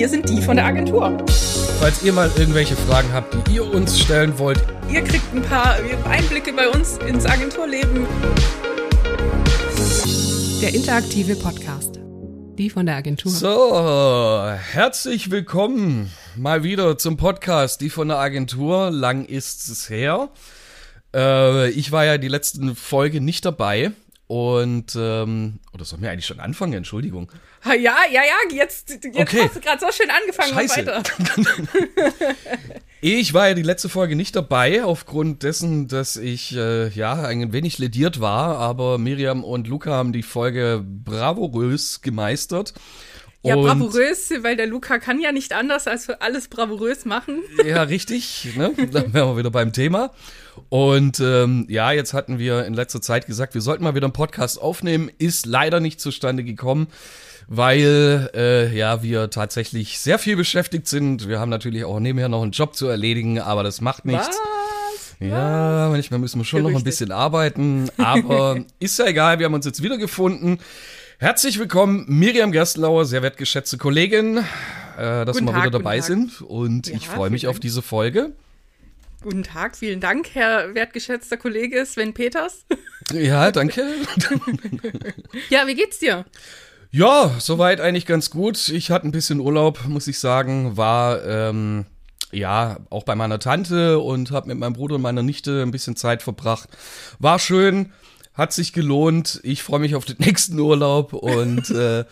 wir sind die von der Agentur. Falls ihr mal irgendwelche Fragen habt, die ihr uns stellen wollt, Ihr kriegt ein paar Einblicke bei uns ins Agenturleben. Der interaktive Podcast. Die von der Agentur. So, herzlich willkommen mal wieder zum Podcast, die von der Agentur. Lang ist es her. Äh, ich war ja die letzten Folge nicht dabei. Und, ähm, oder sollen wir eigentlich schon anfangen? Entschuldigung. Ja, ja, ja, jetzt, jetzt Okay. hast du gerade so schön angefangen. Mach Scheiße. weiter. Ich war ja die letzte Folge nicht dabei, aufgrund dessen, dass ich äh, ja ein wenig lediert war, aber Miriam und Luca haben die Folge bravourös gemeistert. Ja, Und- bravourös, weil der Luca kann ja nicht anders als für alles bravourös machen. Ja, richtig. Ne? Dann wären wir wieder beim Thema. Und ähm, ja, jetzt hatten wir in letzter Zeit gesagt, wir sollten mal wieder einen Podcast aufnehmen. Ist leider nicht zustande gekommen, weil äh, ja wir tatsächlich sehr viel beschäftigt sind. Wir haben natürlich auch nebenher noch einen Job zu erledigen, aber das macht nichts. Was? Ja, manchmal müssen wir schon noch ein Gerüchte. bisschen arbeiten, aber ist ja egal, wir haben uns jetzt wiedergefunden. Herzlich willkommen, Miriam Gerstlauer, sehr wertgeschätzte Kollegin, äh, dass Guten wir Tag, wieder dabei sind und Ja, ich freue mich auf diese Folge. Guten Tag, vielen Dank, Herr wertgeschätzter Kollege Sven Peters. Ja, danke. Ja, wie geht's dir? Ja, soweit eigentlich ganz gut. Ich hatte ein bisschen Urlaub, muss ich sagen, war ähm, ja auch bei meiner Tante und habe mit meinem Bruder und meiner Nichte ein bisschen Zeit verbracht. War schön, hat sich gelohnt. Ich freue mich auf den nächsten Urlaub und äh,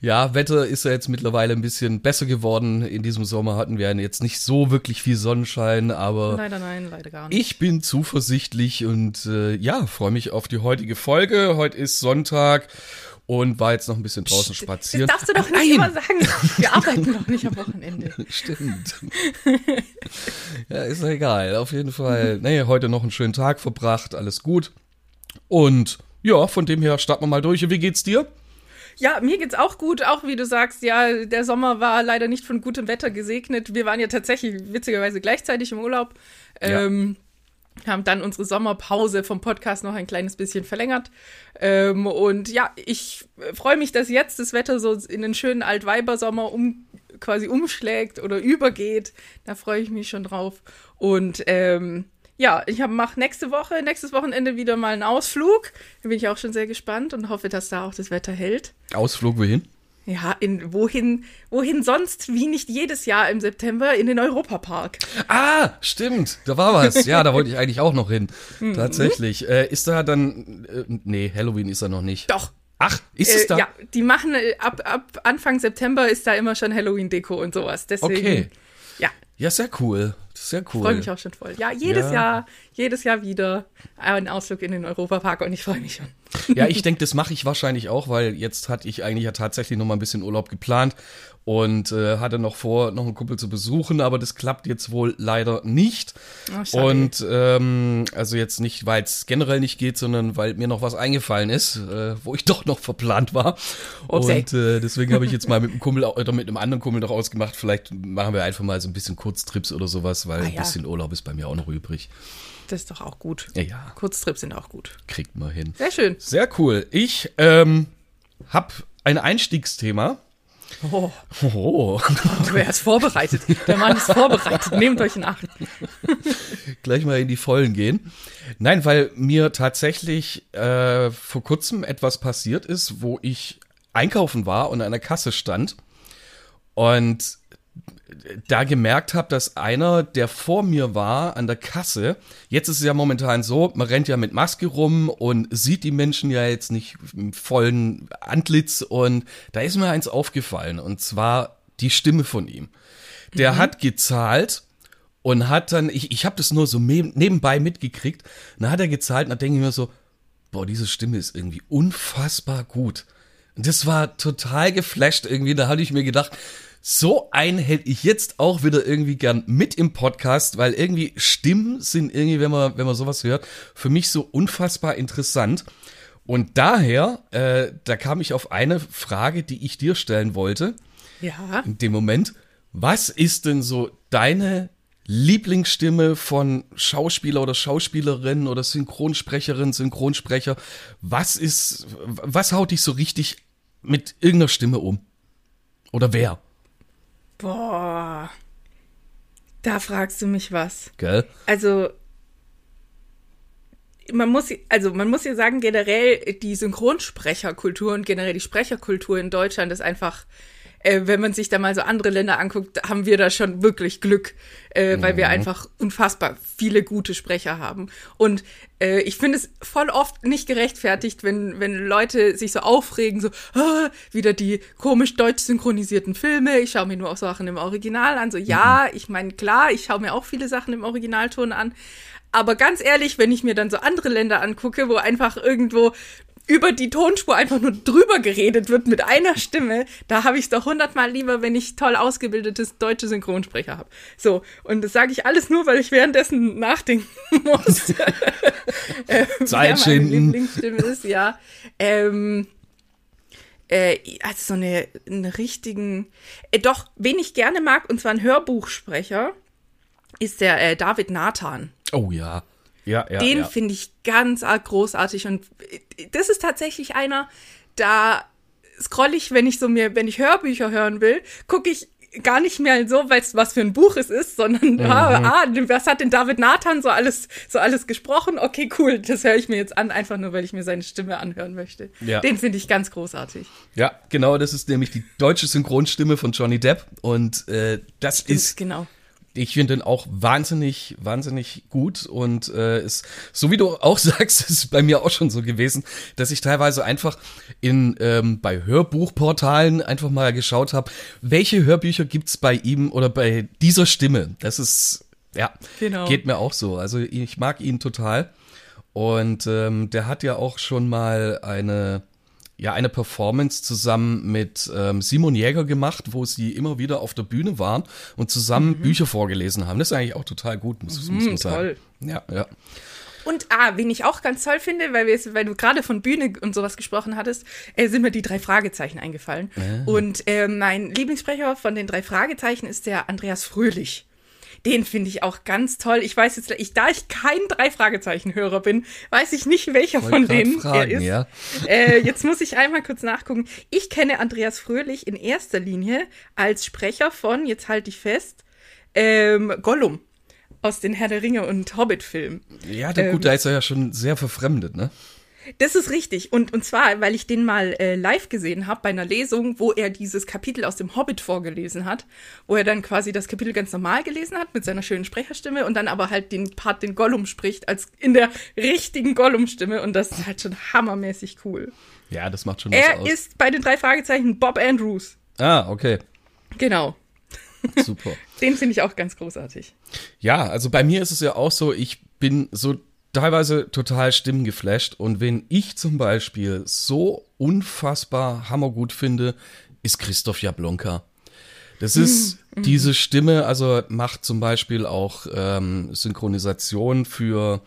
ja, Wetter ist ja jetzt mittlerweile ein bisschen besser geworden. In diesem Sommer hatten wir jetzt nicht so wirklich viel Sonnenschein, aber Leider nein, leider gar nicht. ich bin zuversichtlich und äh, ja, freue mich auf die heutige Folge. Heute ist Sonntag und war jetzt noch ein bisschen draußen spazieren. Das darfst du doch nicht Nein. immer sagen. Wir arbeiten doch nicht am Wochenende. Stimmt. ja, ist ja egal. Auf jeden Fall. Nee, heute noch einen schönen Tag verbracht, alles gut. Und ja, von dem her starten wir mal durch. Wie geht's dir? Ja, mir geht's auch gut, auch wie du sagst, ja, der Sommer war leider nicht von gutem Wetter gesegnet. Wir waren ja tatsächlich witzigerweise gleichzeitig im Urlaub. Ja. Ähm, haben dann unsere Sommerpause vom Podcast noch ein kleines bisschen verlängert. Ähm, und ja, ich äh, freue mich, dass jetzt das Wetter so in den schönen Altweibersommer um, quasi umschlägt oder übergeht. Da freue ich mich schon drauf. Und ähm, ja, ich mache nächste Woche, nächstes Wochenende wieder mal einen Ausflug. Da bin ich auch schon sehr gespannt und hoffe, dass da auch das Wetter hält. Ausflug wohin? Ja, in wohin, wohin sonst, wie nicht jedes Jahr im September, in den Europapark. Ah, stimmt. Da war was. Ja, da wollte ich eigentlich auch noch hin. Mhm. Tatsächlich. Äh, ist da dann. Äh, nee, Halloween ist da noch nicht. Doch. Ach, ist es Äh, da? ja, die machen äh, ab, ab Anfang September ist da immer schon Halloween-Deko und sowas. Deswegen, Okay. ja, Ja, sehr cool. Sehr cool. freue mich auch schon voll. Ja, jedes Ja. Jahr, jedes Jahr wieder ein Ausflug in den Europapark und ich freue mich schon. Ja, ich denke, das mache ich wahrscheinlich auch, weil jetzt hatte ich eigentlich ja tatsächlich noch mal ein bisschen Urlaub geplant und äh, hatte noch vor, noch einen Kumpel zu besuchen, aber das klappt jetzt wohl leider nicht. Oh, und ähm, also jetzt nicht, weil es generell nicht geht, sondern weil mir noch was eingefallen ist, äh, wo ich doch noch verplant war. Upsi. Und äh, deswegen habe ich jetzt mal mit einem Kumpel oder mit einem anderen Kumpel noch ausgemacht, vielleicht machen wir einfach mal so ein bisschen Kurztrips oder sowas, weil Ah, ein ja. bisschen Urlaub ist bei mir auch noch übrig. Das ist doch auch gut. Ja, ja, Kurztrips sind auch gut. kriegt man hin. Sehr schön. Sehr cool. Ich ähm, habe ein Einstiegsthema. Oh, Oh, wer ist vorbereitet? Der Mann ist vorbereitet. Nehmt euch in Acht. gleich mal in die Vollen gehen. Nein, weil mir tatsächlich äh, vor kurzem etwas passiert ist, wo ich einkaufen war und an der Kasse stand und da gemerkt habe, dass einer, der vor mir war an der Kasse, jetzt ist es ja momentan so, man rennt ja mit Maske rum und sieht die Menschen ja jetzt nicht im vollen Antlitz und da ist mir eins aufgefallen und zwar die Stimme von ihm. Der hat gezahlt und hat dann, ich, ich habe das nur so nebenbei mitgekriegt, dann hat er gezahlt und dann denke ich mir so, boah, diese Stimme ist irgendwie unfassbar gut. Und das war total geflasht irgendwie, da hatte ich mir gedacht, so einen hätte ich jetzt auch wieder irgendwie gern mit im Podcast, weil irgendwie Stimmen sind irgendwie, wenn man, wenn man sowas hört, für mich so unfassbar interessant. Und daher, äh, da kam ich auf eine Frage, die ich dir stellen wollte Ja. in dem Moment. Was ist denn so deine Lieblingsstimme von Schauspieler oder Schauspielerin oder Synchronsprecherin, Synchronsprecher? Was ist, was haut dich so richtig mit irgendeiner Stimme um? Oder wer? Boah. Da fragst du mich was. Gell? Also, man muss, also man muss ja sagen, generell die Synchronsprecherkultur und generell die Sprecherkultur in Deutschland ist einfach, äh, wenn man sich da mal so andere Länder anguckt, haben wir da schon wirklich Glück, äh, weil wir einfach unfassbar viele gute Sprecher haben. Und äh, ich finde es voll oft nicht gerechtfertigt, wenn, wenn Leute sich so aufregen, so, ah, wieder die komisch deutsch synchronisierten Filme, ich schaue mir nur auch Sachen im Original an. So, ja, ich meine, klar, ich schaue mir auch viele Sachen im Originalton an. Aber ganz ehrlich, wenn ich mir dann so andere Länder angucke, wo einfach irgendwo über die Tonspur einfach nur drüber geredet wird mit einer Stimme, da habe ich es doch hundertmal lieber, wenn ich toll ausgebildetes deutsche Synchronsprecher habe. So, und das sage ich alles nur, weil ich währenddessen nachdenken muss. äh, Zeit schinden. Lieblingsstimme ist, ja. Ähm, äh, also so eine, einen richtigen, äh, doch, wen ich gerne mag, und zwar ein Hörbuchsprecher, ist der äh, David Nathan. Oh ja. Ja, ja. Den ja. finde ich ganz arg großartig und das ist tatsächlich einer, da scroll ich, wenn ich so mir, wenn ich Hörbücher hören will, gucke ich gar nicht mehr so, weil's was für ein Buch es ist, sondern Mhm. ah, ah, was hat denn David Nathan so alles so alles gesprochen? Okay, cool, das höre ich mir jetzt an, einfach nur, weil ich mir seine Stimme anhören möchte. Ja. Den finde ich ganz großartig. Ja, genau, das ist nämlich die deutsche Synchronstimme von Johnny Depp und äh, das ist genau. Ich finde den auch wahnsinnig, wahnsinnig gut und äh, ist, so wie du auch sagst, ist bei mir auch schon so gewesen, dass ich teilweise einfach in ähm, bei Hörbuchportalen einfach mal geschaut habe, welche Hörbücher gibt's bei ihm oder bei dieser Stimme. Das ist ja Genau. geht mir auch so. Also ich mag ihn total und ähm, der hat ja auch schon mal eine ja eine Performance zusammen mit ähm, Simon Jäger gemacht, wo sie immer wieder auf der Bühne waren und zusammen Bücher vorgelesen haben. Das ist eigentlich auch total gut, muss, muss man sagen. toll. Ja, ja. Und ah, wen ich auch ganz toll finde, weil wir weil du gerade von Bühne und sowas gesprochen hattest, äh, sind mir die drei Fragezeichen eingefallen. Und äh, mein Lieblingssprecher von den drei Fragezeichen ist der Andreas Fröhlich. Den finde ich auch ganz toll. Ich weiß jetzt, ich, da ich kein drei Fragezeichen-Hörer bin, weiß ich nicht, welcher Wollte von denen fragen, er ist. ja. Äh, jetzt muss ich einmal kurz nachgucken. Ich kenne Andreas Fröhlich in erster Linie als Sprecher von, jetzt halte ich fest, ähm, Gollum aus den Herr der Ringe und Hobbit-Filmen. Ja, der, Ähm, gut, da ist er ja schon sehr verfremdet, ne? Das ist richtig. Und, und zwar, weil ich den mal äh, live gesehen habe bei einer Lesung, wo er dieses Kapitel aus dem Hobbit vorgelesen hat, wo er dann quasi das Kapitel ganz normal gelesen hat mit seiner schönen Sprecherstimme und dann aber halt den Part, den Gollum spricht, als in der richtigen Gollum-Stimme. Und das ist halt schon hammermäßig cool. Ja, das macht schon was Er aus. ist bei den drei Fragezeichen Bob Andrews. ah, okay. Genau. Super. Den finde ich auch ganz großartig. Ja, also bei mir ist es ja auch so, ich bin so teilweise total stimmengeflasht und wenn ich zum Beispiel so unfassbar hammergut finde, ist Christoph Jablonka. Das ist diese Stimme, also macht zum Beispiel auch ähm, Synchronisation für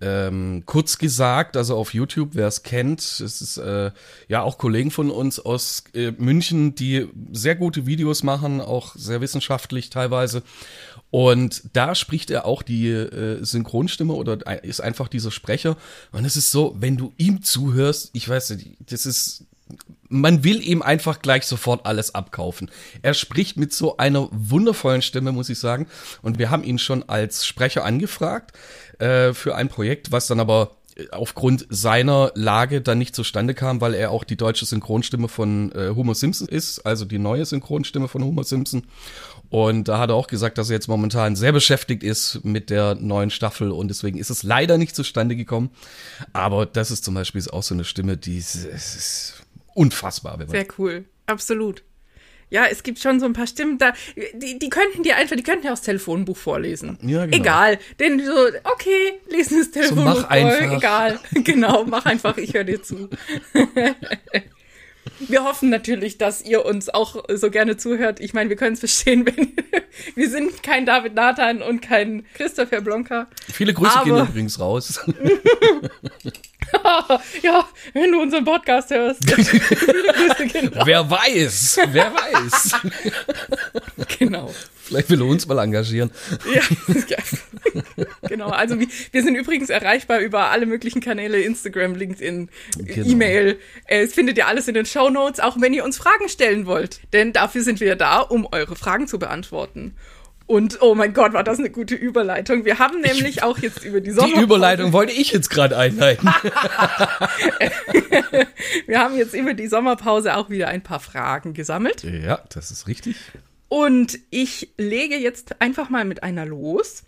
ähm, kurz gesagt, also auf YouTube, wer es kennt, es ist äh, ja auch Kollegen von uns aus äh, München, die sehr gute Videos machen, auch sehr wissenschaftlich teilweise. Und da spricht er auch die äh, Synchronstimme oder ist einfach dieser Sprecher. Und es ist so, wenn du ihm zuhörst, ich weiß nicht, das ist man will ihm einfach gleich sofort alles abkaufen. Er spricht mit so einer wundervollen Stimme, muss ich sagen. Und wir haben ihn schon als Sprecher angefragt äh, für ein Projekt, was dann aber aufgrund seiner Lage dann nicht zustande kam, weil er auch die deutsche Synchronstimme von äh, Homer Simpson ist, also die neue Synchronstimme von Homer Simpson. Und da hat er auch gesagt, dass er jetzt momentan sehr beschäftigt ist mit der neuen Staffel und deswegen ist es leider nicht zustande gekommen. Aber das ist zum Beispiel auch so eine Stimme, die ist, ist unfassbar. Wenn man Sehr cool. Absolut. Ja, es gibt schon so ein paar Stimmen da, die, die könnten dir einfach, die könnten ja aus Telefonbuch vorlesen. Ja, genau. Egal. Denn so, okay, lesen das Telefonbuch mach vor, einfach. egal. Genau, mach einfach, ich höre dir zu. Wir hoffen natürlich, dass ihr uns auch so gerne zuhört. Ich meine, wir können es verstehen, wenn wir sind kein David Nathan und kein Christopher Blonka. Viele Grüße gehen übrigens raus. ja, wenn du unseren Podcast hörst. Viele Grüße gehen raus. wer weiß, wer weiß. Genau. Vielleicht will er uns mal engagieren. Ja, genau. Also wir, sind übrigens erreichbar über alle möglichen Kanäle, Instagram, LinkedIn, Genau. E-Mail. Äh, Es findet ihr alles in den Show Notes, auch wenn ihr uns Fragen stellen wollt. Denn dafür sind wir da, um eure Fragen zu beantworten. Und oh mein Gott, war das eine gute Überleitung. Wir haben nämlich auch jetzt über die Die Sommerpause. Überleitung wollte ich jetzt gerade einleiten. Wir haben jetzt über die Sommerpause auch wieder ein paar Fragen gesammelt. ja, das ist richtig. Und ich lege jetzt einfach mal mit einer los.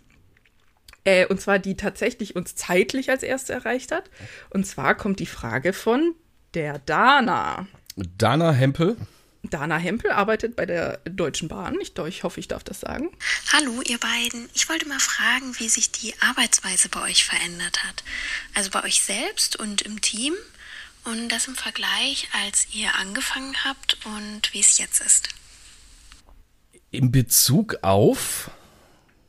Äh, und zwar die tatsächlich uns zeitlich als erste erreicht hat. Und zwar kommt die Frage von der Dana. Dana Hempel. Dana Hempel arbeitet bei der Deutschen Bahn. Ich, ich hoffe, ich darf das sagen. Hallo, ihr beiden. Ich wollte mal fragen, wie sich die Arbeitsweise bei euch verändert hat. Also bei euch selbst und im Team. Und das im Vergleich, als ihr angefangen habt und wie es jetzt ist. In Bezug auf.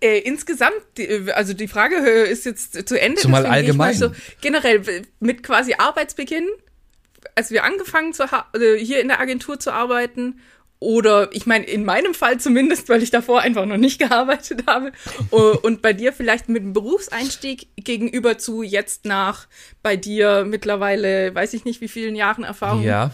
Äh, insgesamt, die, also die Frage äh, ist jetzt zu Ende. Zumal allgemein. So, generell mit quasi Arbeitsbeginn, als wir angefangen zu äh, hier in der Agentur zu arbeiten. Oder ich meine, in meinem Fall zumindest, weil ich davor einfach noch nicht gearbeitet habe. Äh, Und bei dir vielleicht mit dem Berufseinstieg gegenüber zu jetzt nach bei dir mittlerweile, weiß ich nicht wie vielen Jahren Erfahrung. Ja.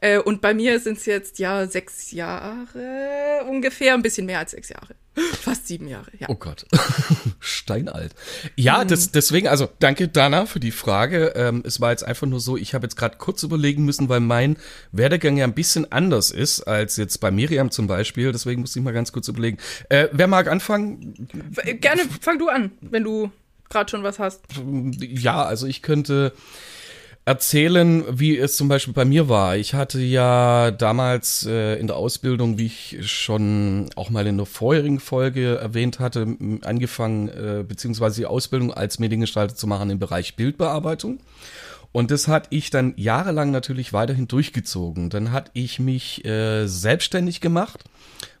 Äh, Und bei mir sind es jetzt ja sechs Jahre ungefähr, ein bisschen mehr als sechs Jahre. Fast sieben Jahre, ja. Oh Gott. Steinalt. Ja, das, deswegen, also danke Dana für die Frage. Ähm, es war jetzt einfach nur so, ich habe jetzt gerade kurz überlegen müssen, weil mein Werdegang ja ein bisschen anders ist als jetzt bei Miriam zum Beispiel. Deswegen musste ich mal ganz kurz überlegen. Äh, wer mag anfangen? Äh, Gerne fang du an, wenn du gerade schon was hast. Ja, also ich könnte erzählen, wie es zum Beispiel bei mir war. Ich hatte ja damals äh, in der Ausbildung, wie ich schon auch mal in der vorherigen Folge erwähnt hatte, angefangen, äh, beziehungsweise die Ausbildung als Mediengestalter zu machen im Bereich Bildbearbeitung. Und das hatte ich dann jahrelang natürlich weiterhin durchgezogen. Dann hatte ich mich äh, selbstständig gemacht,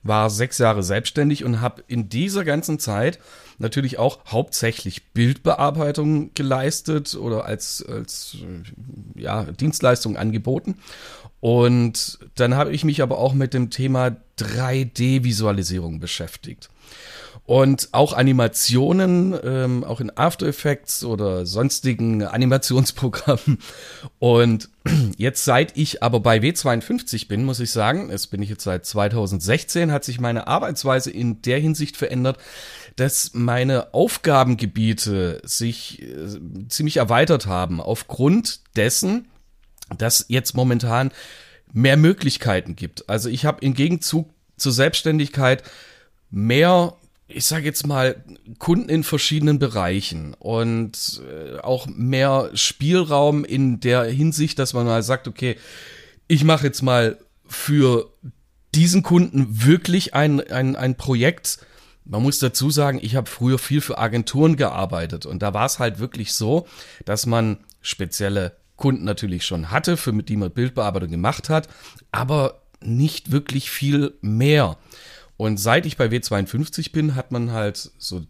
war sechs Jahre selbstständig und habe in dieser ganzen Zeit natürlich auch hauptsächlich Bildbearbeitung geleistet oder als, als äh, ja, Dienstleistung angeboten. Und dann habe ich mich aber auch mit dem Thema 3D-Visualisierung beschäftigt. Und auch Animationen, ähm, auch in After Effects oder sonstigen Animationsprogrammen. Und jetzt seit ich aber bei W52 bin, muss ich sagen, es bin ich jetzt seit 2016, hat sich meine Arbeitsweise in der Hinsicht verändert, dass meine Aufgabengebiete sich äh, ziemlich erweitert haben aufgrund dessen, dass jetzt momentan mehr Möglichkeiten gibt. Also ich habe im Gegenzug zur Selbstständigkeit mehr, ich sage jetzt mal, Kunden in verschiedenen Bereichen und äh, auch mehr Spielraum in der Hinsicht, dass man mal sagt, okay, ich mache jetzt mal für diesen Kunden wirklich ein, ein, ein Projekt. Man muss dazu sagen, ich habe früher viel für Agenturen gearbeitet und da war es halt wirklich so, dass man spezielle Kunden natürlich schon hatte, für mit die man Bildbearbeitung gemacht hat, aber nicht wirklich viel mehr. Und seit ich bei W52 bin, hat man halt so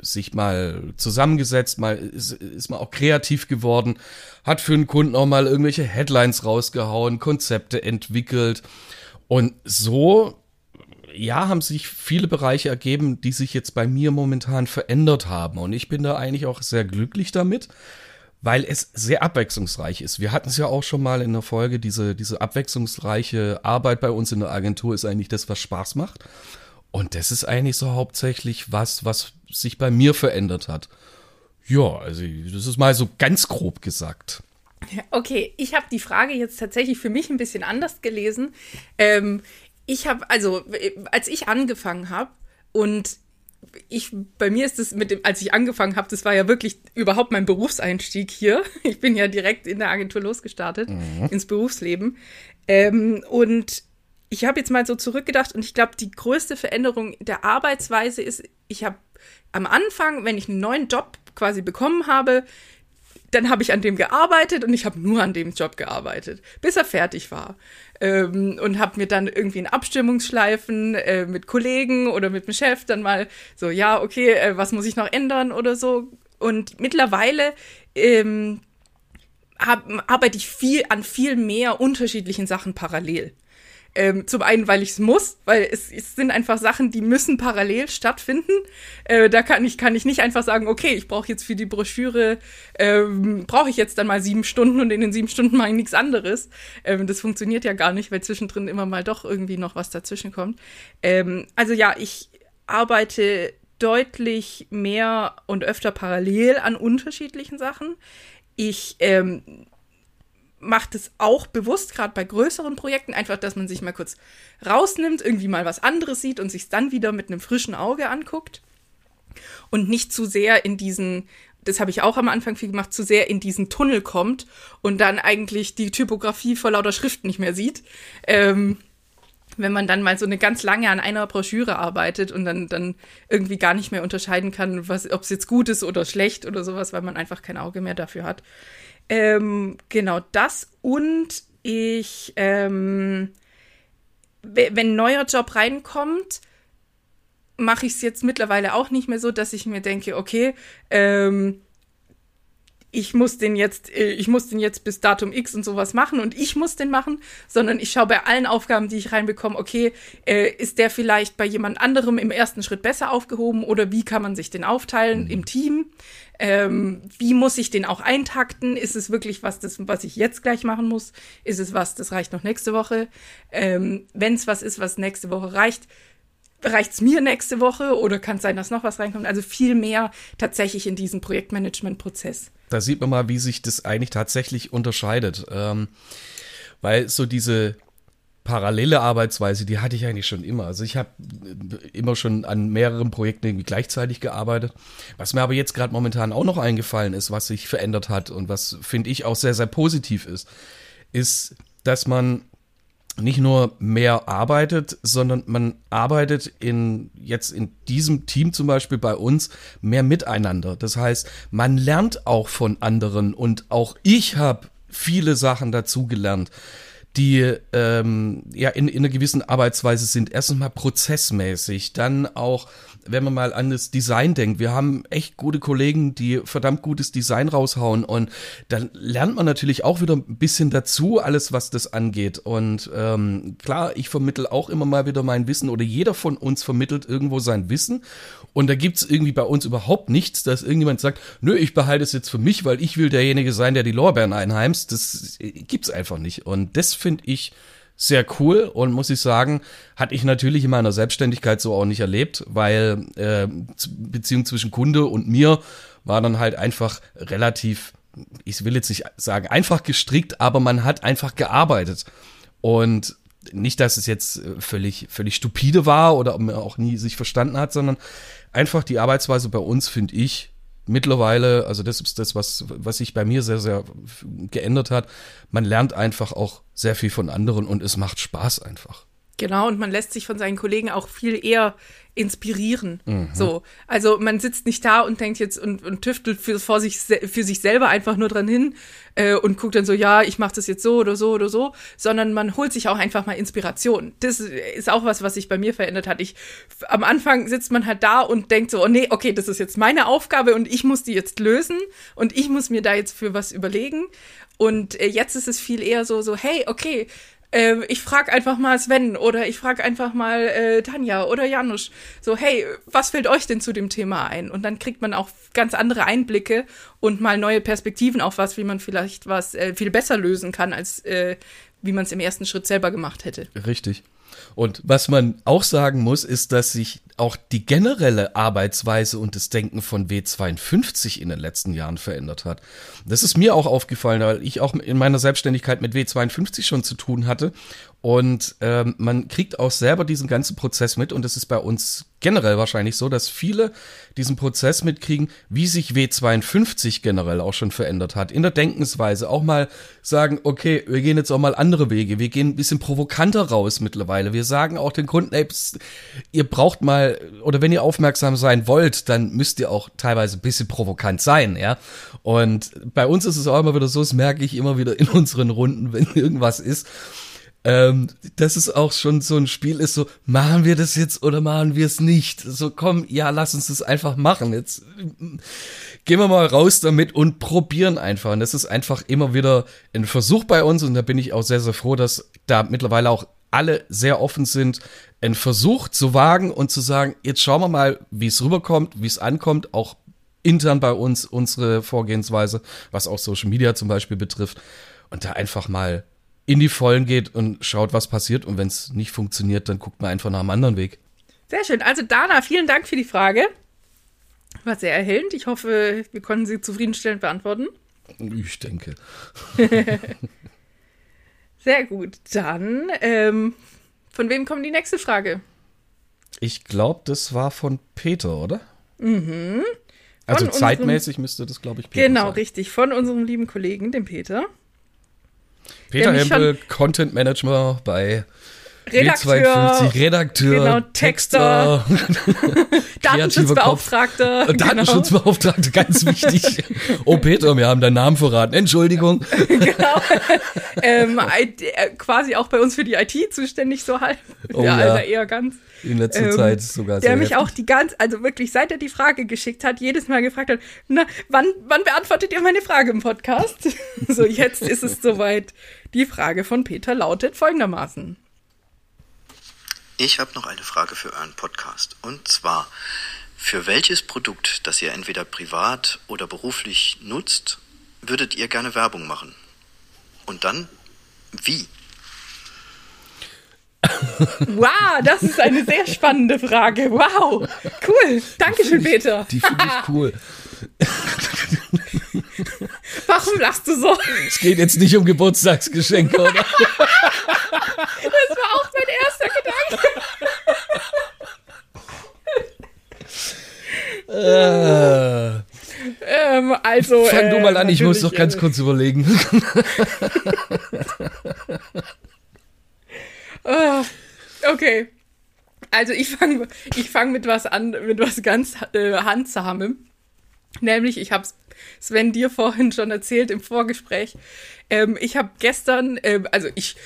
sich mal zusammengesetzt, mal ist, ist man auch kreativ geworden, hat für einen Kunden auch mal irgendwelche Headlines rausgehauen, Konzepte entwickelt und so ja, haben sich viele Bereiche ergeben, die sich jetzt bei mir momentan verändert haben und ich bin da eigentlich auch sehr glücklich damit, weil es sehr abwechslungsreich ist. Wir hatten es ja auch schon mal in der Folge, diese, diese abwechslungsreiche Arbeit bei uns in der Agentur ist eigentlich das, was Spaß macht. Und das ist eigentlich so hauptsächlich was, was sich bei mir verändert hat. Ja, also das ist mal so ganz grob gesagt. Okay, ich habe die Frage jetzt tatsächlich für mich ein bisschen anders gelesen. Ähm, ich habe, also, äh, als ich angefangen habe und ich, bei mir ist es mit dem, als ich angefangen habe, das war ja wirklich überhaupt mein Berufseinstieg hier. Ich bin ja direkt in der Agentur losgestartet, ins Berufsleben. Ähm, und ich habe jetzt mal so zurückgedacht und ich glaube, die größte Veränderung der Arbeitsweise ist, ich habe am Anfang, wenn ich einen neuen Job quasi bekommen habe, dann habe ich an dem gearbeitet und ich habe nur an dem Job gearbeitet, bis er fertig war. Ähm, und habe mir dann irgendwie in Abstimmungsschleifen äh, mit Kollegen oder mit dem Chef dann mal so, ja, okay, äh, was muss ich noch ändern oder so. Und mittlerweile ähm, hab, arbeite ich viel an viel mehr unterschiedlichen Sachen parallel. Ähm, zum einen, weil ich es muss, weil es, es, sind einfach Sachen, die müssen parallel stattfinden. Äh, da kann ich, kann ich nicht einfach sagen, okay, ich brauche jetzt für die Broschüre, ähm, brauche ich jetzt dann mal sieben Stunden und in den sieben Stunden mache ich nichts anderes. Ähm, das funktioniert ja gar nicht, weil zwischendrin immer mal doch irgendwie noch was dazwischen kommt. Ähm, also ja, ich arbeite deutlich mehr und öfter parallel an unterschiedlichen Sachen. Ich ähm, macht es auch bewusst, gerade bei größeren Projekten, einfach, dass man sich mal kurz rausnimmt, irgendwie mal was anderes sieht und sich dann wieder mit einem frischen Auge anguckt und nicht zu sehr in diesen, das habe ich auch am Anfang viel gemacht, zu sehr in diesen Tunnel kommt und dann eigentlich die Typografie vor lauter Schrift nicht mehr sieht. Ähm, wenn man dann mal so eine ganz lange an einer Broschüre arbeitet und dann, dann irgendwie gar nicht mehr unterscheiden kann, ob es jetzt gut ist oder schlecht oder sowas, weil man einfach kein Auge mehr dafür hat. Ähm, genau das und ich, ähm, wenn ein neuer Job reinkommt, mache ich es jetzt mittlerweile auch nicht mehr so, dass ich mir denke, okay, ähm, ich muss den jetzt, äh, ich muss den jetzt bis Datum X und sowas machen und ich muss den machen, sondern ich schaue bei allen Aufgaben, die ich reinbekomme, okay, äh, ist der vielleicht bei jemand anderem im ersten Schritt besser aufgehoben oder wie kann man sich den aufteilen mhm. im Team? Ähm, wie muss ich den auch eintakten? Ist es wirklich was, das, was ich jetzt gleich machen muss? Ist es was, das reicht noch nächste Woche? Ähm, Wenn es was ist, was nächste Woche reicht, reicht es mir nächste Woche oder kann es sein, dass noch was reinkommt? Also viel mehr tatsächlich in diesem Projektmanagement-Prozess. Da sieht man mal, wie sich das eigentlich tatsächlich unterscheidet. Ähm, weil so diese parallele Arbeitsweise, die hatte ich eigentlich schon immer. Also ich habe immer schon an mehreren Projekten irgendwie gleichzeitig gearbeitet. Was mir aber jetzt gerade momentan auch noch eingefallen ist, was sich verändert hat und was finde ich auch sehr, sehr positiv ist, ist, dass man nicht nur mehr arbeitet, sondern man arbeitet in jetzt in diesem Team zum Beispiel bei uns mehr miteinander. Das heißt, man lernt auch von anderen und auch ich habe viele Sachen dazu gelernt die ähm, ja in, in einer gewissen Arbeitsweise sind. Erstens mal prozessmäßig, dann auch wenn man mal an das Design denkt, wir haben echt gute Kollegen, die verdammt gutes Design raushauen und dann lernt man natürlich auch wieder ein bisschen dazu, alles was das angeht. Und ähm, klar, ich vermittel auch immer mal wieder mein Wissen oder jeder von uns vermittelt irgendwo sein Wissen. Und da gibt's irgendwie bei uns überhaupt nichts, dass irgendjemand sagt, nö, ich behalte es jetzt für mich, weil ich will derjenige sein, der die Lorbeeren einheimst. Das gibt's einfach nicht. Und das finde ich sehr cool und muss ich sagen, hatte ich natürlich in meiner Selbstständigkeit so auch nicht erlebt, weil äh, Beziehung zwischen Kunde und mir war dann halt einfach relativ, ich will jetzt nicht sagen einfach gestrickt, aber man hat einfach gearbeitet. Und nicht, dass es jetzt äh, völlig, völlig stupide war oder man auch nie sich verstanden hat, sondern einfach die Arbeitsweise bei uns, finde ich, mittlerweile, also das ist das, was, was sich bei mir sehr, sehr geändert hat. Man lernt einfach auch sehr viel von anderen und es macht Spaß einfach. Genau, und man lässt sich von seinen Kollegen auch viel eher inspirieren. Mhm. So, also man sitzt nicht da und denkt jetzt und, und tüftelt für, vor sich, für sich selber einfach nur dran hin äh, und guckt dann so, ja, ich mache das jetzt so oder so oder so, sondern man holt sich auch einfach mal Inspiration. Das ist auch was, was sich bei mir verändert hat. Ich am Anfang sitzt man halt da und denkt so, oh nee, okay, das ist jetzt meine Aufgabe und ich muss die jetzt lösen und ich muss mir da jetzt für was überlegen. Und äh, jetzt ist es viel eher so, so, hey, okay, äh, ich frage einfach mal Sven oder ich frage einfach mal äh, Tanja oder Janusz. So, hey, was fällt euch denn zu dem Thema ein? Und dann kriegt man auch ganz andere Einblicke und mal neue Perspektiven auf was, wie man vielleicht was äh, viel besser lösen kann, als äh, wie man es im ersten Schritt selber gemacht hätte. Richtig. Und was man auch sagen muss, ist, dass sich auch die generelle Arbeitsweise und das Denken von W52 in den letzten Jahren verändert hat. Das ist mir auch aufgefallen, weil ich auch in meiner Selbstständigkeit mit W52 schon zu tun hatte. Und ähm, man kriegt auch selber diesen ganzen Prozess mit und es ist bei uns generell wahrscheinlich so, dass viele diesen Prozess mitkriegen, wie sich W52 generell auch schon verändert hat. In der Denkensweise auch mal sagen, okay, wir gehen jetzt auch mal andere Wege. Wir gehen ein bisschen provokanter raus mittlerweile. Wir sagen auch den Kunden, ey, ihr braucht mal, oder wenn ihr aufmerksam sein wollt, dann müsst ihr auch teilweise ein bisschen provokant sein, ja. Und bei uns ist es auch immer wieder so, das merke ich immer wieder in unseren Runden, wenn irgendwas ist ähm, dass es auch schon so ein Spiel ist, so, machen wir das jetzt oder machen wir es nicht? So, komm, ja, lass uns das einfach machen. Jetzt gehen wir mal raus damit und probieren einfach. Und das ist einfach immer wieder ein Versuch bei uns und da bin ich auch sehr, sehr froh, dass da mittlerweile auch alle sehr offen sind, einen Versuch zu wagen und zu sagen, jetzt schauen wir mal, wie es rüberkommt, wie es ankommt, auch intern bei uns, unsere Vorgehensweise, was auch Social Media zum Beispiel betrifft. Und da einfach mal in die Vollen geht und schaut, was passiert. Und wenn es nicht funktioniert, dann guckt man einfach nach einem anderen Weg. Sehr schön. Also Dana, vielen Dank für die Frage. War sehr erhellend. Ich hoffe, wir konnten sie zufriedenstellend beantworten. Ich denke. sehr gut. Dann, ähm, von wem kommt die nächste Frage? Ich glaube, das war von Peter, oder? Mhm. Also zeitmäßig müsste das, glaube ich, Peter Genau, sein. richtig. Von unserem lieben Kollegen, dem Peter. Peter Hempel, Content Manager bei Redakteur, W52, Redakteur, genau, Texter, Datenschutzbeauftragter. Genau. Datenschutzbeauftragter, ganz wichtig. oh Peter, wir haben deinen Namen verraten. Entschuldigung. genau. Ähm, äh, quasi auch bei uns für die IT zuständig, so halb. Oh, ja, ja, also eher ganz. In letzter ähm, Zeit sogar Der mich heftig. auch die ganz, also wirklich, seit er die Frage geschickt hat, jedes Mal gefragt hat, na, wann, wann beantwortet ihr meine Frage im Podcast? so, jetzt ist es soweit. Die Frage von Peter lautet folgendermaßen. Ich habe noch eine Frage für euren Podcast. Und zwar, für welches Produkt, das ihr entweder privat oder beruflich nutzt, würdet ihr gerne Werbung machen? Und dann, wie? Wow, das ist eine sehr spannende Frage. Wow, cool. Dankeschön, Peter. Die finde ich cool. Warum lachst du so? Es geht jetzt nicht um Geburtstagsgeschenke, oder? Das war auch mein erster Gedanke. äh, ähm, also. Fang du mal an, ich muss doch ganz äh, kurz überlegen. oh, okay. Also ich fange ich fang mit was an, mit was ganz äh, handsamem. Nämlich, ich habe Sven dir vorhin schon erzählt im Vorgespräch. Ähm, ich habe gestern, äh, also ich,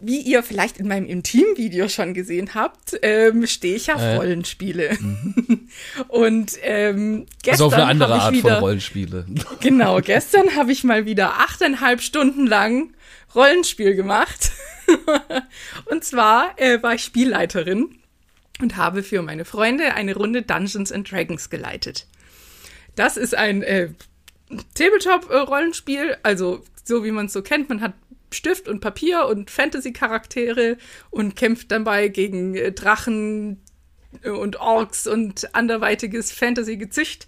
wie ihr vielleicht in meinem Intim-Video schon gesehen habt, ähm, stehe ich auf äh. Rollenspiele. Mhm. Und ähm, gestern. Also auf eine andere Art wieder, von Rollenspiele. Genau, gestern habe ich mal wieder achteinhalb Stunden lang Rollenspiel gemacht. und zwar äh, war ich Spielleiterin und habe für meine Freunde eine Runde Dungeons and Dragons geleitet. Das ist ein äh, Tabletop-Rollenspiel, also so wie man es so kennt. Man hat Stift und Papier und Fantasy-Charaktere und kämpft dabei gegen äh, Drachen äh, und Orks und anderweitiges Fantasy-Gezücht.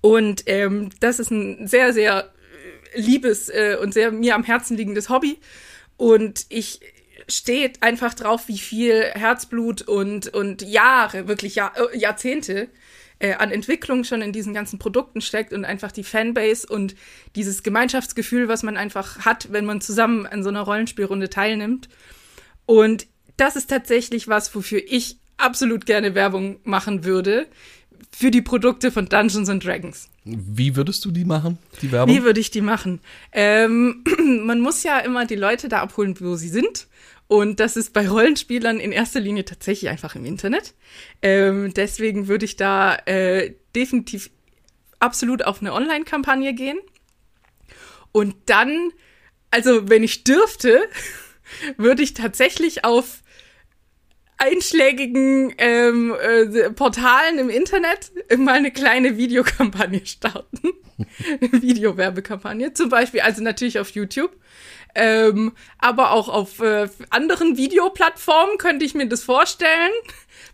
Und ähm, das ist ein sehr, sehr äh, liebes äh, und sehr mir am Herzen liegendes Hobby. Und ich stehe einfach drauf, wie viel Herzblut und, und Jahre, wirklich Jahr, äh, Jahrzehnte äh, an Entwicklung schon in diesen ganzen Produkten steckt und einfach die Fanbase und dieses Gemeinschaftsgefühl, was man einfach hat, wenn man zusammen an so einer Rollenspielrunde teilnimmt. Und das ist tatsächlich was, wofür ich absolut gerne Werbung machen würde für die Produkte von Dungeons and Dragons. Wie würdest du die machen, die Werbung? Wie würde ich die machen? Ähm, man muss ja immer die Leute da abholen, wo sie sind. Und das ist bei Rollenspielern in erster Linie tatsächlich einfach im Internet. Ähm, deswegen würde ich da äh, definitiv absolut auf eine Online-Kampagne gehen. Und dann, also wenn ich dürfte, würde ich tatsächlich auf einschlägigen ähm, äh, Portalen im Internet mal eine kleine Videokampagne starten. Videowerbekampagne. Zum Beispiel, also natürlich auf YouTube. Ähm, aber auch auf äh, anderen Videoplattformen könnte ich mir das vorstellen,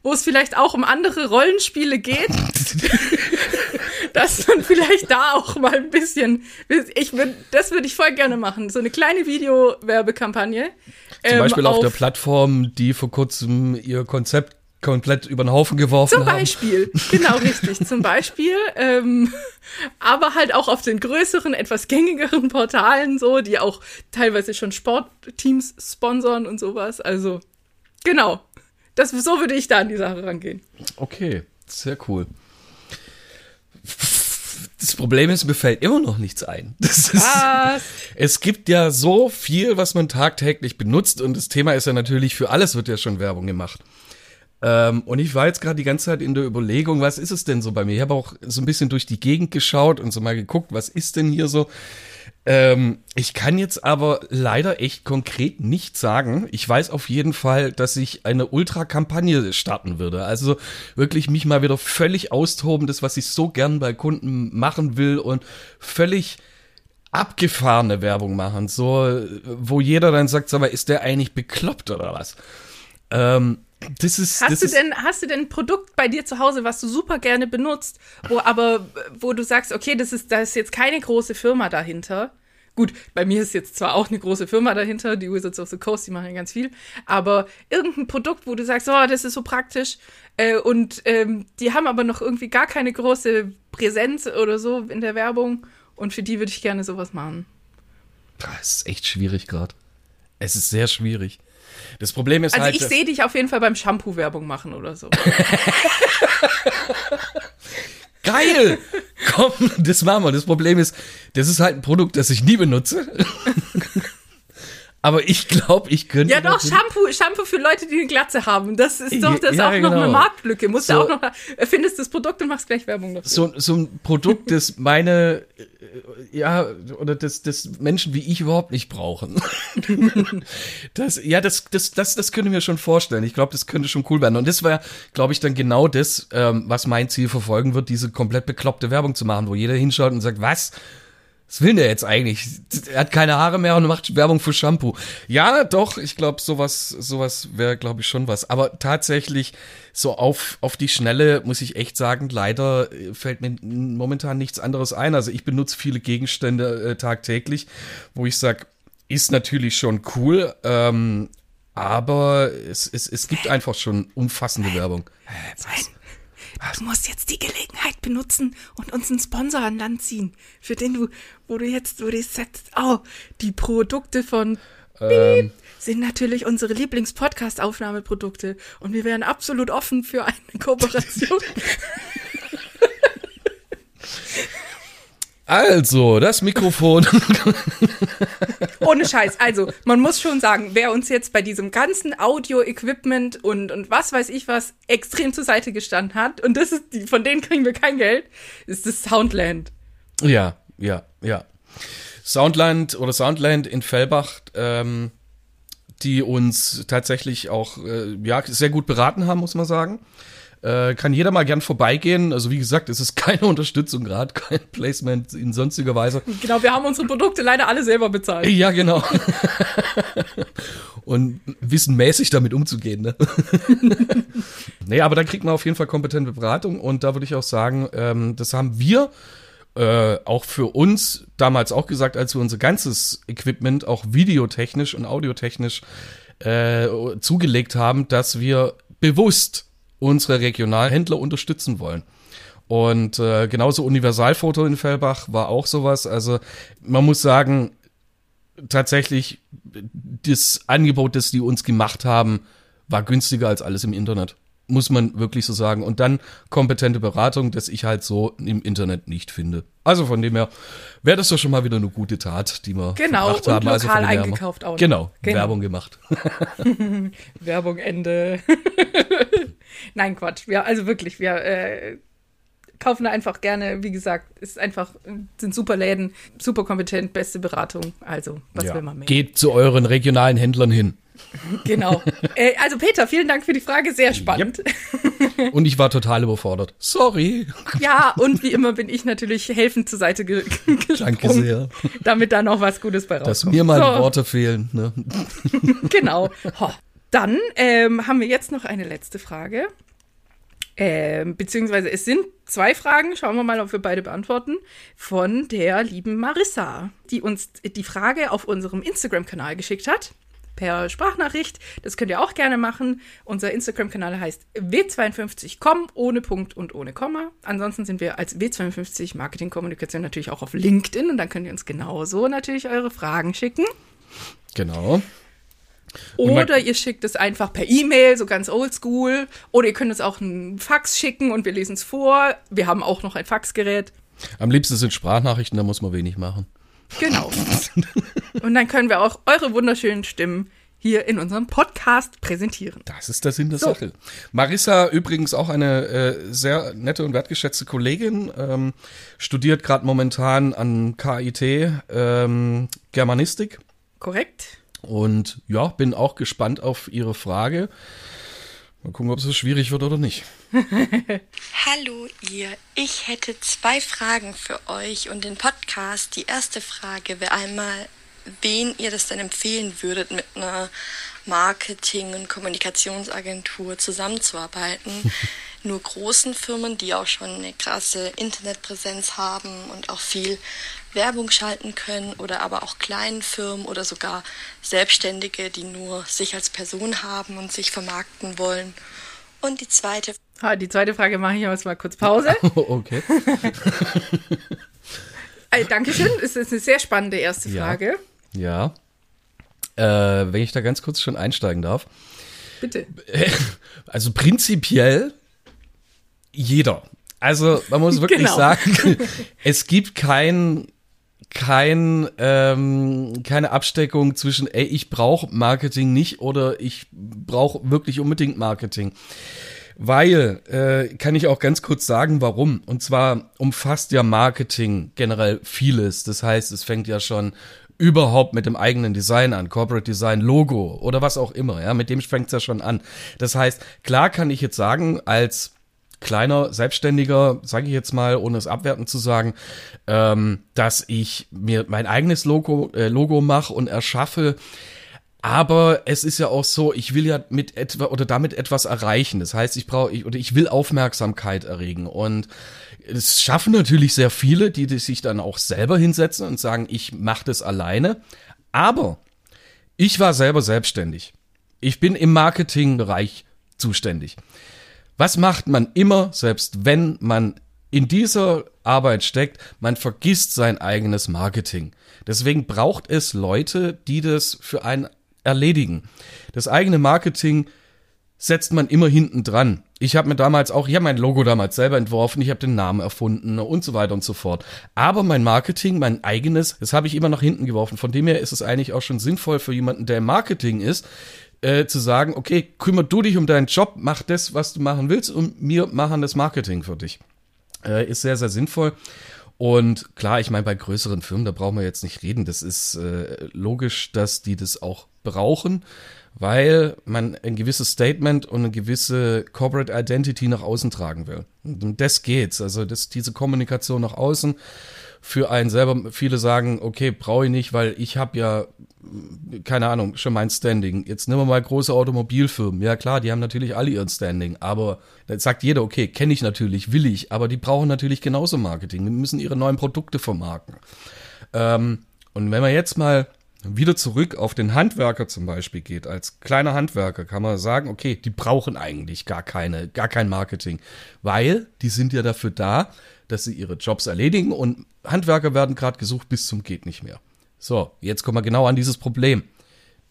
wo es vielleicht auch um andere Rollenspiele geht. dass man vielleicht da auch mal ein bisschen. Ich würd, das würde ich voll gerne machen. So eine kleine Videowerbekampagne. Zum ähm, Beispiel auf, auf der Plattform, die vor kurzem ihr Konzept komplett über den Haufen geworfen Zum Beispiel, haben. genau richtig, zum Beispiel. Ähm, aber halt auch auf den größeren, etwas gängigeren Portalen so, die auch teilweise schon Sportteams sponsern und sowas. Also, genau. Das, so würde ich da an die Sache rangehen. Okay, sehr cool. Das Problem ist, mir fällt immer noch nichts ein. Ist, was? Es gibt ja so viel, was man tagtäglich benutzt und das Thema ist ja natürlich, für alles wird ja schon Werbung gemacht. Ähm, und ich war jetzt gerade die ganze Zeit in der Überlegung, was ist es denn so bei mir? Ich habe auch so ein bisschen durch die Gegend geschaut und so mal geguckt, was ist denn hier so? Ähm, ich kann jetzt aber leider echt konkret nicht sagen. Ich weiß auf jeden Fall, dass ich eine Ultra-Kampagne starten würde. Also wirklich mich mal wieder völlig austoben, das, was ich so gern bei Kunden machen will und völlig abgefahrene Werbung machen. So, wo jeder dann sagt, sag mal, ist der eigentlich bekloppt oder was? Ähm, das ist, Hast das du ist, denn, hast du denn ein Produkt bei dir zu Hause, was du super gerne benutzt, wo aber, wo du sagst, okay, das ist, da ist jetzt keine große Firma dahinter. Gut, bei mir ist jetzt zwar auch eine große Firma dahinter, die Wizards of the Coast, die machen ja ganz viel, aber irgendein Produkt, wo du sagst, oh, das ist so praktisch, äh, und ähm, die haben aber noch irgendwie gar keine große Präsenz oder so in der Werbung, und für die würde ich gerne sowas machen. das ist echt schwierig gerade. Es ist sehr schwierig. Das Problem ist Also halt. ich dass- sehe dich auf jeden Fall beim Shampoo Werbung machen oder so. Geil! Komm, das machen wir. Das Problem ist, das ist halt ein Produkt, das ich nie benutze. Aber ich glaube, ich könnte. Ja, doch, Shampoo, Shampoo für Leute, die eine Glatze haben. Das ist doch das Ja, auch noch genau. eine Marktlücke. Musst So. du auch noch erfindest das Produkt und machst gleich Werbung dafür. so, so ein Produkt, das meine, ja, oder das, das Menschen wie ich überhaupt nicht brauchen. das, ja, das, das, das, das könnte ich mir schon vorstellen. Ich glaube, das könnte schon cool werden. Und das wäre, glaube ich, dann genau das, ähm, was mein Ziel verfolgen wird, diese komplett bekloppte Werbung zu machen, wo jeder hinschaut und sagt, was? Was will der jetzt eigentlich? Er hat keine Haare mehr und macht Werbung für Shampoo. Ja, doch, ich glaube, sowas, sowas wäre, glaube ich, schon was. Aber tatsächlich, so auf, auf die Schnelle, muss ich echt sagen, leider äh, fällt mir momentan nichts anderes ein. Also ich benutze viele Gegenstände äh, tagtäglich, wo ich sage, ist natürlich schon cool, ähm, aber es, es, es gibt einfach schon umfassende Werbung. Du musst jetzt die Gelegenheit benutzen und uns einen Sponsor an Land ziehen, für den du, wo du jetzt, wo du jetzt sagst, oh, die Produkte von Ähm, sind natürlich unsere Lieblings-Podcast-Aufnahmeprodukte. Und wir wären absolut offen für eine Kooperation. also, das Mikrofon. Ohne Scheiß. Also, man muss schon sagen, wer uns jetzt bei diesem ganzen Audio-Equipment und, und was weiß ich was extrem zur Seite gestanden hat, und das ist die, von denen kriegen wir kein Geld, ist das Soundland. Ja, ja, ja. Soundland oder Soundland in Fellbach, ähm, die uns tatsächlich auch äh, ja, sehr gut beraten haben, muss man sagen. Äh, kann jeder mal gern vorbeigehen. Also wie gesagt, es ist keine Unterstützung gerade, kein Placement in sonstiger Weise. Genau, wir haben unsere Produkte leider alle selber bezahlt. Ja, genau. Und wissen mäßig damit umzugehen. Ne? nee, aber da kriegt man auf jeden Fall kompetente Beratung. Und da würde ich auch sagen, ähm, das haben wir äh, auch für uns damals auch gesagt, als wir unser ganzes Equipment auch videotechnisch und audiotechnisch äh, zugelegt haben, dass wir bewusst unsere Regionalhändler unterstützen wollen. Und äh, genauso Universalfoto in Fellbach war auch sowas. Also man muss sagen, tatsächlich das Angebot, das die uns gemacht haben, war günstiger als alles im Internet. Muss man wirklich so sagen. Und dann kompetente Beratung, das ich halt so im Internet nicht finde. Also von dem her wäre das doch schon mal wieder eine gute Tat, die wir Genau, und haben. also lokal von dem her haben wir- eingekauft auch. Genau, Genau. Werbung gemacht. Werbung Ende. Nein, Quatsch. Wir, also wirklich, wir äh, kaufen da einfach gerne, wie gesagt, ist einfach, sind super Läden, super kompetent, beste Beratung. Also, was Ja. will man mehr? Geht zu euren regionalen Händlern hin. Genau. äh, also, Peter, vielen Dank für die Frage, sehr spannend. Und ich war total überfordert. Sorry. Ja, und wie immer bin ich natürlich helfend zur Seite ge gesprungen, Danke sehr. damit da noch was Gutes bei rauskommt. Dass mir mal So. Worte fehlen. Ne? Genau. Ho. Dann ähm, haben wir jetzt noch eine letzte Frage. Ähm, beziehungsweise es sind zwei Fragen, schauen wir mal, ob wir beide beantworten, von der lieben Marissa, die uns die Frage auf unserem Instagram-Kanal geschickt hat. Per Sprachnachricht. Das könnt ihr auch gerne machen. Unser Instagram-Kanal heißt w52com ohne Punkt und ohne Komma. Ansonsten sind wir als w52 Marketing-Kommunikation natürlich auch auf LinkedIn und dann könnt ihr uns genauso natürlich eure Fragen schicken. Genau. Oder ihr schickt es einfach per E-Mail, so ganz oldschool. Oder ihr könnt uns auch einen Fax schicken und wir lesen es vor. Wir haben auch noch ein Faxgerät. Am liebsten sind Sprachnachrichten, da muss man wenig machen. Genau. und dann können wir auch eure wunderschönen Stimmen hier in unserem Podcast präsentieren. Das ist der Sinn der So. Sache. Marissa übrigens auch eine äh, sehr nette und wertgeschätzte Kollegin, ähm, studiert gerade momentan an KIT ähm, Germanistik Korrekt? Und ja, bin auch gespannt auf ihre Frage. Mal gucken, ob es so schwierig wird oder nicht. Hallo ihr, ich hätte zwei Fragen für euch und den Podcast. Die erste Frage wäre einmal, wen ihr das denn empfehlen würdet, mit einer Marketing- und Kommunikationsagentur zusammenzuarbeiten. Nur großen Firmen, die auch schon eine krasse Internetpräsenz haben und auch viel Werbung schalten können oder aber auch kleinen Firmen oder sogar Selbstständige, die nur sich als Person haben und sich vermarkten wollen. Und die zweite Ah, die zweite Frage mache ich jetzt mal kurz Pause. okay. Äh, Dankeschön. Es ist eine sehr spannende erste Ja. Frage. Ja. Äh, wenn ich da ganz kurz schon einsteigen darf. Bitte. Also prinzipiell jeder. Also man muss wirklich Genau. sagen, es gibt kein kein ähm, keine Absteckung zwischen ey ich brauche Marketing nicht oder ich brauche wirklich unbedingt Marketing. Weil, äh, kann ich auch ganz kurz sagen, warum. Und zwar umfasst ja Marketing generell vieles. Das heißt, es fängt ja schon überhaupt mit dem eigenen Design an, Corporate Design, Logo oder was auch immer. Ja, mit dem fängt es ja schon an. Das heißt, klar kann ich jetzt sagen, als kleiner Selbstständiger, sage ich jetzt mal, ohne es abwertend zu sagen, ähm, dass ich mir mein eigenes Logo, äh, Logo mache und erschaffe. Aber es ist ja auch so, ich will ja mit etwa oder damit etwas erreichen. Das heißt, ich brauche ich, oder ich will Aufmerksamkeit erregen und es schaffen natürlich sehr viele, die, die sich dann auch selber hinsetzen und sagen, ich mache das alleine. Aber ich war selber selbstständig. Ich bin im Marketingbereich zuständig. Was macht man immer, selbst wenn man in dieser Arbeit steckt, man vergisst sein eigenes Marketing. Deswegen braucht es Leute, die das für einen erledigen. Das eigene Marketing setzt man immer hinten dran. Ich habe mir damals auch, ich habe mein Logo damals selber entworfen, ich habe den Namen erfunden und so weiter und so fort. Aber mein Marketing, mein eigenes, das habe ich immer nach hinten geworfen. Von dem her ist es eigentlich auch schon sinnvoll für jemanden, der im Marketing ist, äh, zu sagen, okay, kümmer du dich um deinen Job, mach das, was du machen willst und wir machen das Marketing für dich. Äh, ist sehr, sehr sinnvoll. Und klar, ich meine, bei größeren Firmen, da brauchen wir jetzt nicht reden. Das ist äh, logisch, dass die das auch brauchen, weil man ein gewisses Statement und eine gewisse Corporate Identity nach außen tragen will. Und das geht's. Also das, diese Kommunikation nach außen für einen selber. Viele sagen, okay, brauche ich nicht, weil ich habe ja keine Ahnung, schon mein Standing. Jetzt nehmen wir mal große Automobilfirmen. Ja klar, die haben natürlich alle ihren Standing, aber da sagt jeder, okay, kenne ich natürlich, will ich, aber die brauchen natürlich genauso Marketing. Die müssen ihre neuen Produkte vermarkten. Ähm, und wenn man jetzt mal wieder zurück auf den Handwerker zum Beispiel geht, als kleiner Handwerker kann man sagen, okay, die brauchen eigentlich gar keine, gar kein Marketing, weil die sind ja dafür da, dass sie ihre Jobs erledigen und Handwerker werden gerade gesucht bis zum geht nicht mehr. So, jetzt kommen wir genau an dieses Problem.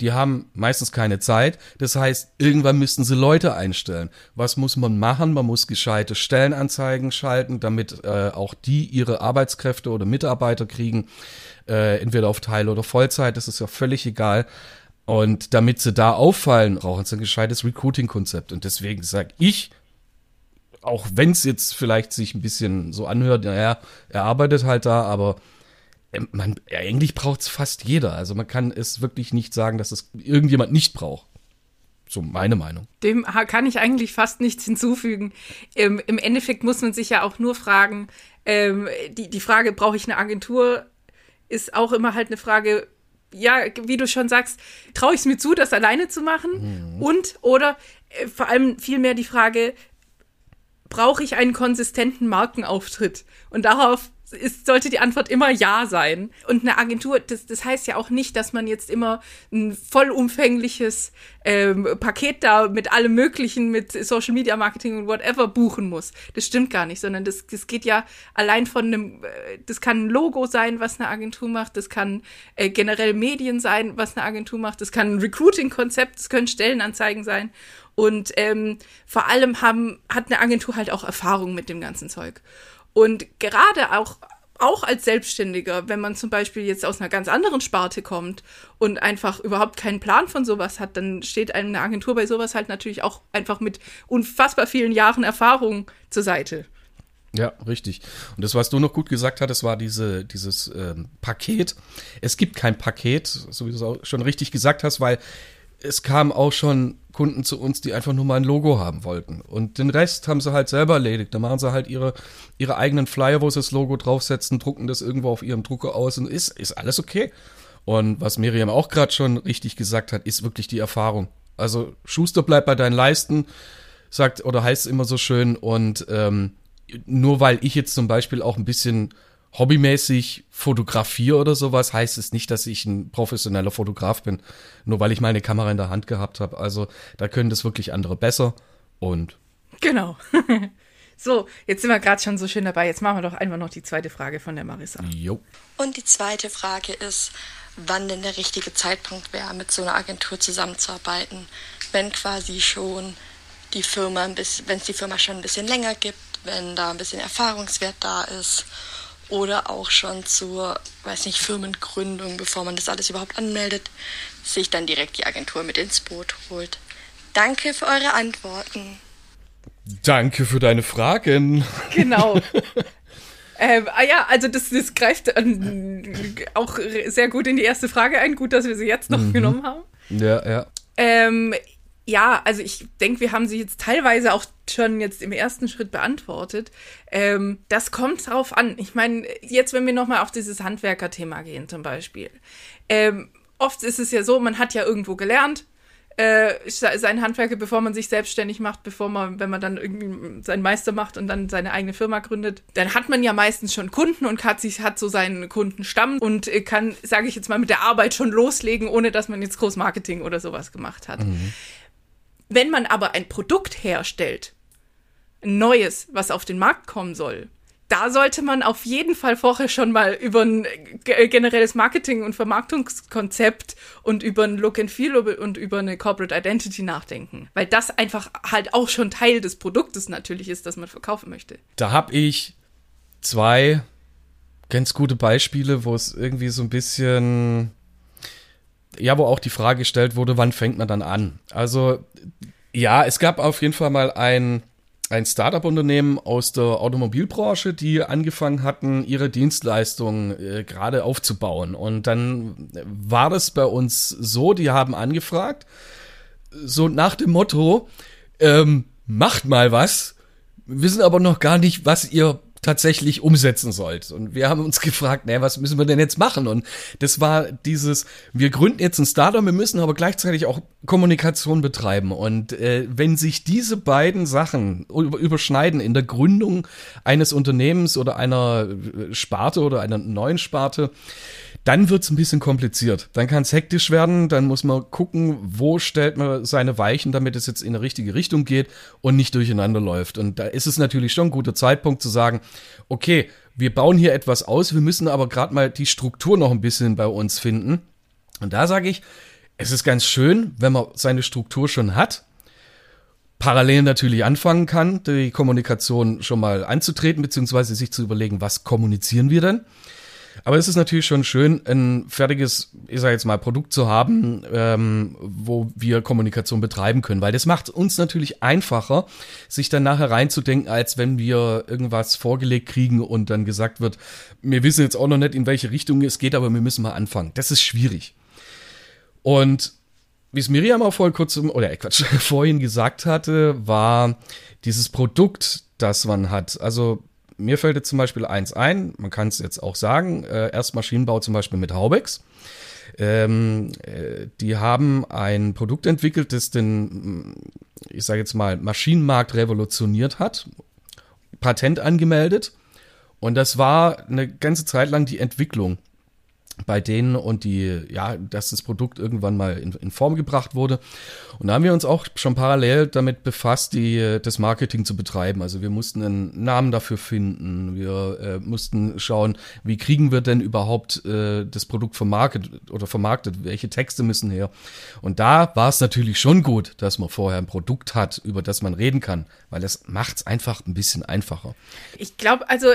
Die haben meistens keine Zeit. Das heißt, irgendwann müssten sie Leute einstellen. Was muss man machen? Man muss gescheite Stellenanzeigen schalten, damit äh, auch die ihre Arbeitskräfte oder Mitarbeiter kriegen, äh, entweder auf Teil- oder Vollzeit. Das ist ja völlig egal. Und damit sie da auffallen, brauchen sie ein gescheites Recruiting-Konzept. Und deswegen sage ich, auch wenn es jetzt vielleicht sich ein bisschen so anhört, naja, er arbeitet halt da, aber ähm, man, eigentlich braucht es fast jeder. Also man kann es wirklich nicht sagen, dass es irgendjemand nicht braucht. So meine Meinung. Dem kann ich eigentlich fast nichts hinzufügen. Ähm, Im Endeffekt muss man sich ja auch nur fragen, ähm, die, die Frage, brauche ich eine Agentur, ist auch immer halt eine Frage, ja, wie du schon sagst, traue ich es mir zu, das alleine zu machen? Und, oder äh, vor allem vielmehr die Frage, brauche ich einen konsistenten Markenauftritt? Und darauf ist, sollte die Antwort immer Ja sein. Und eine Agentur, das, das heißt ja auch nicht, dass man jetzt immer ein vollumfängliches ähm, Paket da mit allem Möglichen, mit Social Media Marketing und whatever buchen muss. Das stimmt gar nicht, sondern das, das geht ja allein von einem, äh, das kann ein Logo sein, was eine Agentur macht, das kann äh, generell Medien sein, was eine Agentur macht, das kann ein Recruiting-Konzept, das können Stellenanzeigen sein. Und ähm, vor allem haben, hat eine Agentur halt auch Erfahrung mit dem ganzen Zeug. Und gerade auch auch als Selbstständiger, wenn man zum Beispiel jetzt aus einer ganz anderen Sparte kommt und einfach überhaupt keinen Plan von sowas hat, dann steht einem eine Agentur bei sowas halt natürlich auch einfach mit unfassbar vielen Jahren Erfahrung zur Seite. Ja, richtig. Und das, was du noch gut gesagt hattest, war diese, dieses ähm, Paket. Es gibt kein Paket, so wie du es auch schon richtig gesagt hast, weil es kamen auch schon Kunden zu uns, die einfach nur mal ein Logo haben wollten. Und den Rest haben sie halt selber erledigt. Da machen sie halt ihre, ihre eigenen Flyer, wo sie das Logo draufsetzen, drucken das irgendwo auf ihrem Drucker aus und ist, ist alles okay. Und was Miriam auch gerade schon richtig gesagt hat, ist wirklich die Erfahrung. Also Schuster bleibt bei deinen Leisten, sagt oder heißt immer so schön. Und ähm, nur weil ich jetzt zum Beispiel auch ein bisschen hobbymäßig fotografiere oder sowas, heißt es nicht, dass ich ein professioneller Fotograf bin. Nur weil ich meine Kamera in der Hand gehabt habe. Also da können das wirklich andere besser und. Genau. so, jetzt sind wir gerade schon so schön dabei. Jetzt machen wir doch einfach noch die zweite Frage von der Marissa. Jo. Und die zweite Frage ist, wann denn der richtige Zeitpunkt wäre, mit so einer Agentur zusammenzuarbeiten, wenn quasi schon die Firma ein bisschen, wenn es die Firma schon ein bisschen länger gibt, wenn da ein bisschen Erfahrungswert da ist oder auch schon zur, weiß nicht, Firmengründung, bevor man das alles überhaupt anmeldet, sich dann direkt die Agentur mit ins Boot holt. Danke für eure Antworten. Danke für deine Fragen. Genau. ähm, ah ja, also das, das greift ähm, auch sehr gut in die erste Frage ein. Gut, dass wir sie jetzt noch mhm. genommen haben. Ja, ja. Ähm, ja, also ich denke, wir haben sie jetzt teilweise auch schon jetzt im ersten Schritt beantwortet. Ähm, das kommt drauf an. Ich meine, jetzt, wenn wir nochmal auf dieses Handwerkerthema gehen zum Beispiel. Ähm, oft ist es ja so, man hat ja irgendwo gelernt, äh, sein Handwerker, bevor man sich selbstständig macht, bevor man, wenn man dann irgendwie seinen Meister macht und dann seine eigene Firma gründet, dann hat man ja meistens schon Kunden und hat sich hat so seinen Kundenstamm und äh, kann, sage ich jetzt mal, mit der Arbeit schon loslegen, ohne dass man jetzt Großmarketing oder sowas gemacht hat. Mhm. Wenn man aber ein Produkt herstellt, ein neues, was auf den Markt kommen soll, da sollte man auf jeden Fall vorher schon mal über ein generelles Marketing- und Vermarktungskonzept und über ein Look and Feel und über eine Corporate Identity nachdenken. Weil das einfach halt auch schon Teil des Produktes natürlich ist, das man verkaufen möchte. Da habe ich zwei ganz gute Beispiele, wo es irgendwie so ein bisschen ja, wo auch die Frage gestellt wurde, wann fängt man dann an? Also, ja, es gab auf jeden Fall mal ein, ein Startup-Unternehmen aus der Automobilbranche, die angefangen hatten, ihre Dienstleistungen äh, gerade aufzubauen. Und dann war das bei uns so, die haben angefragt, so nach dem Motto, ähm, macht mal was, wissen aber noch gar nicht, was ihr tatsächlich umsetzen sollt. Und wir haben uns gefragt, naja, was müssen wir denn jetzt machen? Und das war dieses, wir gründen jetzt ein Startup, wir müssen aber gleichzeitig auch Kommunikation betreiben. Und äh, wenn sich diese beiden Sachen überschneiden in der Gründung eines Unternehmens oder einer Sparte oder einer neuen Sparte, dann wird es ein bisschen kompliziert. Dann kann es hektisch werden, dann muss man gucken, wo stellt man seine Weichen, damit es jetzt in eine richtige Richtung geht und nicht durcheinander läuft. Und da ist es natürlich schon ein guter Zeitpunkt zu sagen, okay, wir bauen hier etwas aus, wir müssen aber gerade mal die Struktur noch ein bisschen bei uns finden. Und da sage ich, es ist ganz schön, wenn man seine Struktur schon hat, parallel natürlich anfangen kann, die Kommunikation schon mal anzutreten, beziehungsweise sich zu überlegen, was kommunizieren wir denn? Aber es ist natürlich schon schön, ein fertiges, ich sage jetzt mal, Produkt zu haben, ähm, wo wir Kommunikation betreiben können, weil das macht uns natürlich einfacher, sich dann nachher reinzudenken, als wenn wir irgendwas vorgelegt kriegen und dann gesagt wird, wir wissen jetzt auch noch nicht, in welche Richtung es geht, aber wir müssen mal anfangen. Das ist schwierig. Und wie es Miriam auch vor kurzem, oder äh, Quatsch, vorhin gesagt hatte, war dieses Produkt, das man hat. Also mir fällt jetzt zum Beispiel eins ein, man kann es jetzt auch sagen, äh, erst Maschinenbau zum Beispiel mit Haubex. Ähm, äh, die haben ein Produkt entwickelt, das den, ich sage jetzt mal, Maschinenmarkt revolutioniert hat, Patent angemeldet. Und das war eine ganze Zeit lang die Entwicklung bei denen und die, ja, dass das Produkt irgendwann mal in, in, Form gebracht wurde. Und da haben wir uns auch schon parallel damit befasst, die, das Marketing zu betreiben. Also wir mussten einen Namen dafür finden. Wir äh, mussten schauen, wie kriegen wir denn überhaupt äh, das Produkt vermarktet oder vermarktet? Welche Texte müssen her? Und da war es natürlich schon gut, dass man vorher ein Produkt hat, über das man reden kann, weil das macht es einfach ein bisschen einfacher. Ich glaube, also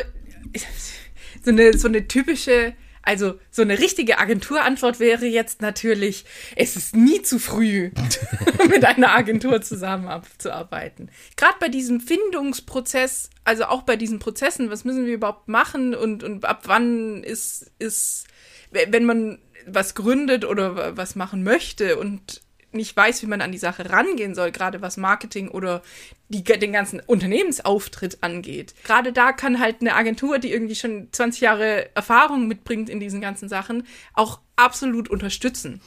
so eine, so eine typische, also so eine richtige Agenturantwort wäre jetzt natürlich, es ist nie zu früh, mit einer Agentur zusammenzuarbeiten. Gerade bei diesem Findungsprozess, also auch bei diesen Prozessen, was müssen wir überhaupt machen und, und ab wann ist, ist, wenn man was gründet oder was machen möchte und nicht weiß, wie man an die Sache rangehen soll, gerade was Marketing oder die, den ganzen Unternehmensauftritt angeht. Gerade da kann halt eine Agentur, die irgendwie schon 20 Jahre Erfahrung mitbringt in diesen ganzen Sachen, auch absolut unterstützen.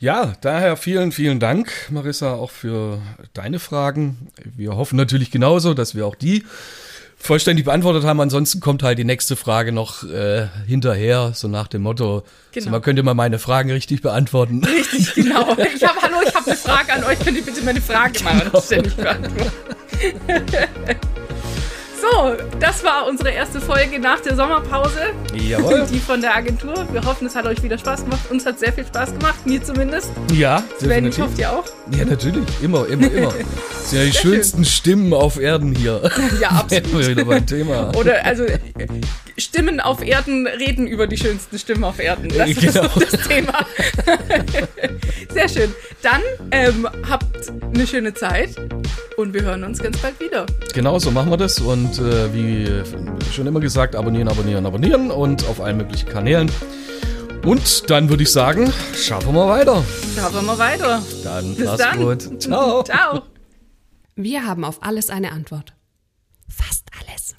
Ja, daher vielen, vielen Dank, Marissa, auch für deine Fragen. Wir hoffen natürlich genauso, dass wir auch die vollständig beantwortet haben. Ansonsten kommt halt die nächste Frage noch äh, hinterher, so nach dem Motto, genau. so, man könnte mal meine Fragen richtig beantworten. Richtig, genau. Ich habe, hallo, ich habe eine Frage an euch, könnt ihr bitte meine Frage genau. mal ständig beantworten? So, das war unsere erste Folge nach der Sommerpause. Jawohl. Die von der Agentur. Wir hoffen, es hat euch wieder Spaß gemacht. Uns hat sehr viel Spaß gemacht, mir zumindest. Ja, Sven, ich hoffe, ihr auch. Ja, natürlich. Immer, immer, immer. Das sind ja die sehr schönsten schön. Stimmen auf Erden hier. Ja, absolut. wieder beim Thema. Oder, also, Stimmen auf Erden reden über die schönsten Stimmen auf Erden. Das genau. ist das Thema. Sehr schön. Dann ähm, habt eine schöne Zeit und wir hören uns ganz bald wieder. Genau, so machen wir das. Und äh, wie schon immer gesagt, abonnieren, abonnieren, abonnieren und auf allen möglichen Kanälen. Und dann würde ich sagen, schaffen wir weiter. Schaffen wir weiter. Dann Bis dann. gut. Ciao. Ciao. Wir haben auf alles eine Antwort. Fast alles.